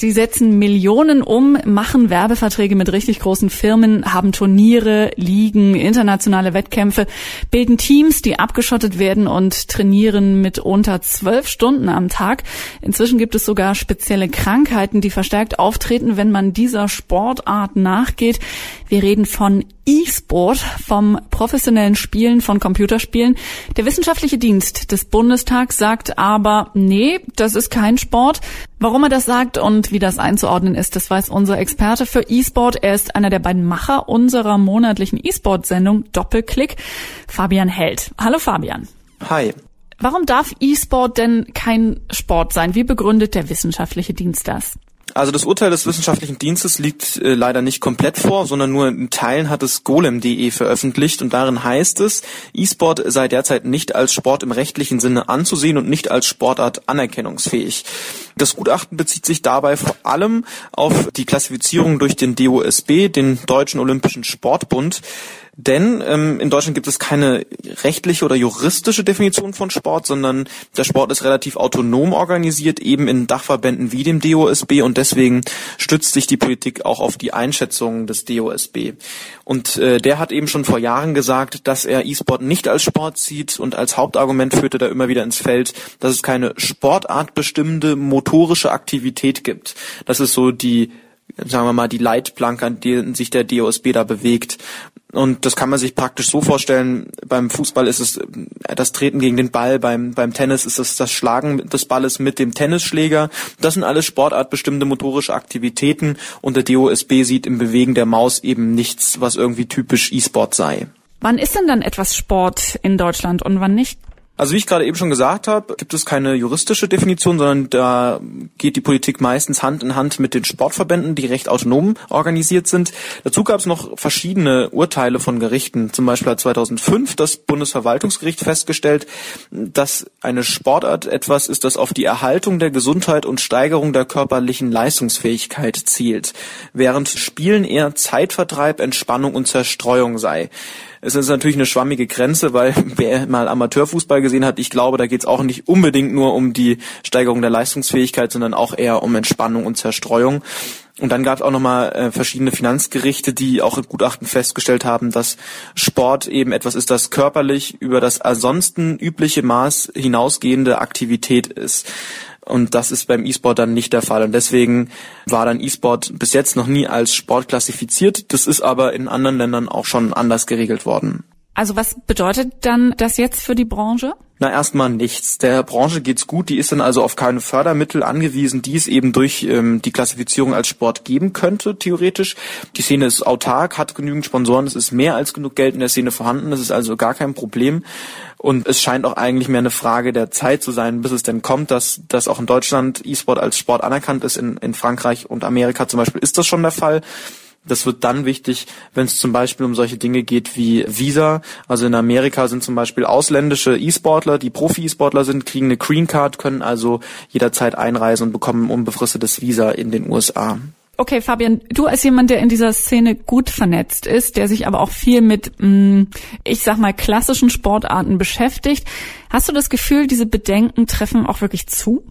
Sie setzen Millionen um, machen Werbeverträge mit richtig großen Firmen, haben Turniere, Ligen, internationale Wettkämpfe, bilden Teams, die abgeschottet werden und trainieren mit unter zwölf Stunden am Tag. Inzwischen gibt es sogar spezielle Krankheiten, die verstärkt auftreten, wenn man dieser Sportart nachgeht. Wir reden von E-Sport, vom professionellen Spielen von Computerspielen. Der wissenschaftliche Dienst des Bundestags sagt aber, nee, das ist kein Sport. Warum er das sagt und wie das einzuordnen ist, das weiß unser Experte für E-Sport. Er ist einer der beiden Macher unserer monatlichen E-Sport-Sendung Doppelklick, Fabian Held. Hallo Fabian. Hi. Warum darf E-Sport denn kein Sport sein? Wie begründet der wissenschaftliche Dienst das? Also das Urteil des wissenschaftlichen Dienstes liegt äh, leider nicht komplett vor, sondern nur in Teilen hat es golem.de veröffentlicht und darin heißt es, E-Sport sei derzeit nicht als Sport im rechtlichen Sinne anzusehen und nicht als Sportart anerkennungsfähig. Das Gutachten bezieht sich dabei vor allem auf die Klassifizierung durch den DOSB, den Deutschen Olympischen Sportbund. Denn ähm, in Deutschland gibt es keine rechtliche oder juristische Definition von Sport, sondern der Sport ist relativ autonom organisiert, eben in Dachverbänden wie dem DOSB und deswegen stützt sich die Politik auch auf die Einschätzungen des DOSB. Und äh, der hat eben schon vor Jahren gesagt, dass er E-Sport nicht als Sport sieht und als Hauptargument führte da immer wieder ins Feld, dass es keine sportartbestimmende motorische Aktivität gibt. Das ist so die sagen wir mal, die Leitplanke, an denen sich der DOSB da bewegt. Und das kann man sich praktisch so vorstellen, beim Fußball ist es das Treten gegen den Ball, beim, beim Tennis ist es das Schlagen des Balles mit dem Tennisschläger. Das sind alles sportartbestimmte motorische Aktivitäten und der DOSB sieht im Bewegen der Maus eben nichts, was irgendwie typisch E-Sport sei. Wann ist denn dann etwas Sport in Deutschland und wann nicht? Also wie ich gerade eben schon gesagt habe, gibt es keine juristische Definition, sondern da geht die Politik meistens Hand in Hand mit den Sportverbänden, die recht autonom organisiert sind. Dazu gab es noch verschiedene Urteile von Gerichten. Zum Beispiel hat 2005 das Bundesverwaltungsgericht festgestellt, dass eine Sportart etwas ist, das auf die Erhaltung der Gesundheit und Steigerung der körperlichen Leistungsfähigkeit zielt, während Spielen eher Zeitvertreib, Entspannung und Zerstreuung sei. Es ist natürlich eine schwammige Grenze, weil wer mal Amateurfußball gesehen hat, ich glaube, da geht es auch nicht unbedingt nur um die Steigerung der Leistungsfähigkeit, sondern auch eher um Entspannung und Zerstreuung. Und dann gab es auch nochmal äh, verschiedene Finanzgerichte, die auch im Gutachten festgestellt haben, dass Sport eben etwas ist, das körperlich über das ansonsten übliche Maß hinausgehende Aktivität ist. Und das ist beim E-Sport dann nicht der Fall. Und deswegen war dann E-Sport bis jetzt noch nie als Sport klassifiziert. Das ist aber in anderen Ländern auch schon anders geregelt worden. Also was bedeutet dann das jetzt für die Branche? Na, erstmal nichts. Der Branche geht's gut, die ist dann also auf keine Fördermittel angewiesen, die es eben durch ähm, die Klassifizierung als Sport geben könnte, theoretisch. Die Szene ist autark, hat genügend Sponsoren, es ist mehr als genug Geld in der Szene vorhanden, das ist also gar kein Problem. Und es scheint auch eigentlich mehr eine Frage der Zeit zu sein, bis es denn kommt, dass, dass auch in Deutschland E-Sport als Sport anerkannt ist. In, in Frankreich und Amerika zum Beispiel ist das schon der Fall. Das wird dann wichtig, wenn es zum Beispiel um solche Dinge geht wie Visa. Also in Amerika sind zum Beispiel ausländische E-Sportler, die Profi-E-Sportler sind, kriegen eine Green Card, können also jederzeit einreisen und bekommen ein unbefristetes Visa in den USA. Okay, Fabian, du als jemand, der in dieser Szene gut vernetzt ist, der sich aber auch viel mit, mm, ich sag mal, klassischen Sportarten beschäftigt, hast du das Gefühl, diese Bedenken treffen auch wirklich zu?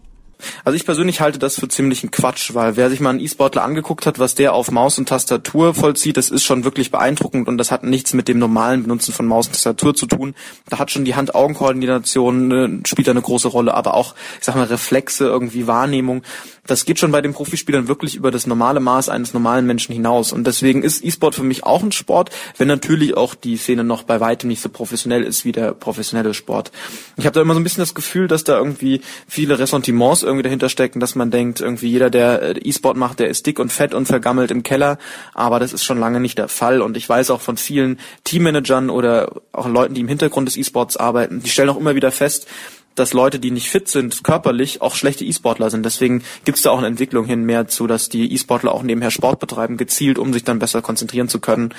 Also ich persönlich halte das für ziemlichen Quatsch, weil wer sich mal einen E-Sportler angeguckt hat, was der auf Maus und Tastatur vollzieht, das ist schon wirklich beeindruckend und das hat nichts mit dem normalen Benutzen von Maus und Tastatur zu tun. Da hat schon die Hand-Augen-Koordination äh, spielt eine große Rolle, aber auch, ich sag mal, Reflexe, irgendwie Wahrnehmung. Das geht schon bei den Profispielern wirklich über das normale Maß eines normalen Menschen hinaus. Und deswegen ist E-Sport für mich auch ein Sport, wenn natürlich auch die Szene noch bei weitem nicht so professionell ist wie der professionelle Sport. Ich habe da immer so ein bisschen das Gefühl, dass da irgendwie viele Ressentiments irgendwie dahinter stecken, dass man denkt, irgendwie jeder, der äh, E-Sport macht, der ist dick und fett und vergammelt im Keller. Aber das ist schon lange nicht der Fall. Und ich weiß auch von vielen Teammanagern oder auch Leuten, die im Hintergrund des E-Sports arbeiten, die stellen auch immer wieder fest, dass Leute, die nicht fit sind, körperlich auch schlechte E-Sportler sind. Deswegen gibt es da auch eine Entwicklung hin mehr zu, dass die E-Sportler auch nebenher Sport betreiben, gezielt, um sich dann besser konzentrieren zu können.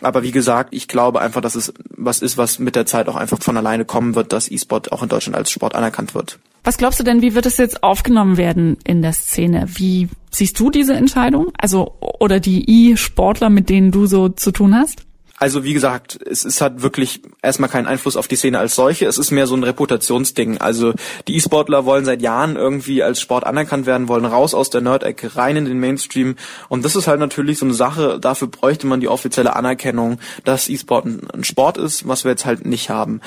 Aber wie gesagt, ich glaube einfach, dass es was ist, was mit der Zeit auch einfach von alleine kommen wird, dass E-Sport auch in Deutschland als Sport anerkannt wird. Was glaubst du denn, wie wird es jetzt aufgenommen werden in der Szene? Wie siehst du diese Entscheidung? Also, oder die E-Sportler, mit denen du so zu tun hast? Also wie gesagt, es, es hat wirklich erstmal keinen Einfluss auf die Szene als solche. Es ist mehr so ein Reputationsding. Also die E-Sportler wollen seit Jahren irgendwie als Sport anerkannt werden, wollen raus aus der Nerd-Ecke, rein in den Mainstream. Und das ist halt natürlich so eine Sache, dafür bräuchte man die offizielle Anerkennung, dass E-Sport ein Sport ist, was wir jetzt halt nicht haben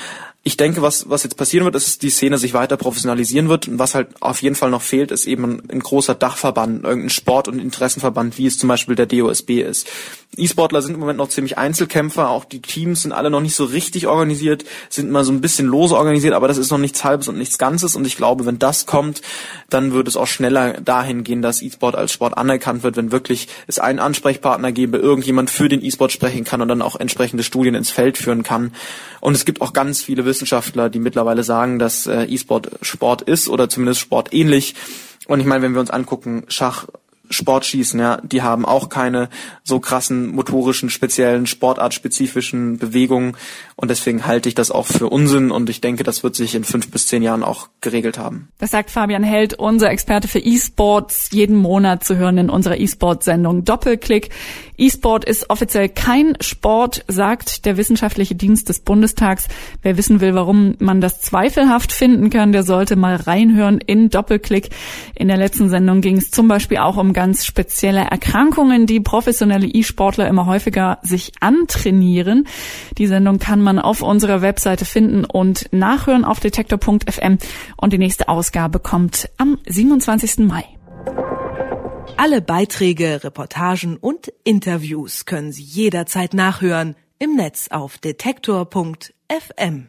ich denke, was, was jetzt passieren wird, ist, dass die Szene sich weiter professionalisieren wird. Und was halt auf jeden Fall noch fehlt, ist eben ein, ein großer Dachverband, irgendein Sport- und Interessenverband, wie es zum Beispiel der DOSB ist. E-Sportler sind im Moment noch ziemlich Einzelkämpfer, auch die Teams sind alle noch nicht so richtig organisiert, sind mal so ein bisschen lose organisiert, aber das ist noch nichts Halbes und nichts Ganzes. Und ich glaube, wenn das kommt, dann wird es auch schneller dahin gehen, dass E-Sport als Sport anerkannt wird, wenn wirklich es einen Ansprechpartner gäbe, irgendjemand für den E-Sport sprechen kann und dann auch entsprechende Studien ins Feld führen kann. Und es gibt auch ganz viele Wissenschaftler, die mittlerweile sagen, dass äh, E-Sport Sport ist oder zumindest sportähnlich. Und ich meine, wenn wir uns angucken, Schach Sportschießen, ja, die haben auch keine so krassen motorischen, speziellen, sportartspezifischen Bewegungen und deswegen halte ich das auch für Unsinn und ich denke, das wird sich in fünf bis zehn Jahren auch geregelt haben. Das sagt Fabian Held, unser Experte für E-Sports, jeden Monat zu hören in unserer E-Sport-Sendung Doppelklick. E-Sport ist offiziell kein Sport, sagt der Wissenschaftliche Dienst des Bundestags. Wer wissen will, warum man das zweifelhaft finden kann, der sollte mal reinhören in Doppelklick. In der letzten Sendung ging es zum Beispiel auch um ganz spezielle Erkrankungen, die professionelle E-Sportler immer häufiger sich antrainieren. Die Sendung kann man auf unserer Webseite finden und nachhören auf detektor.fm und die nächste Ausgabe kommt am 27. Mai. Alle Beiträge, Reportagen und Interviews können Sie jederzeit nachhören im Netz auf detektor.fm.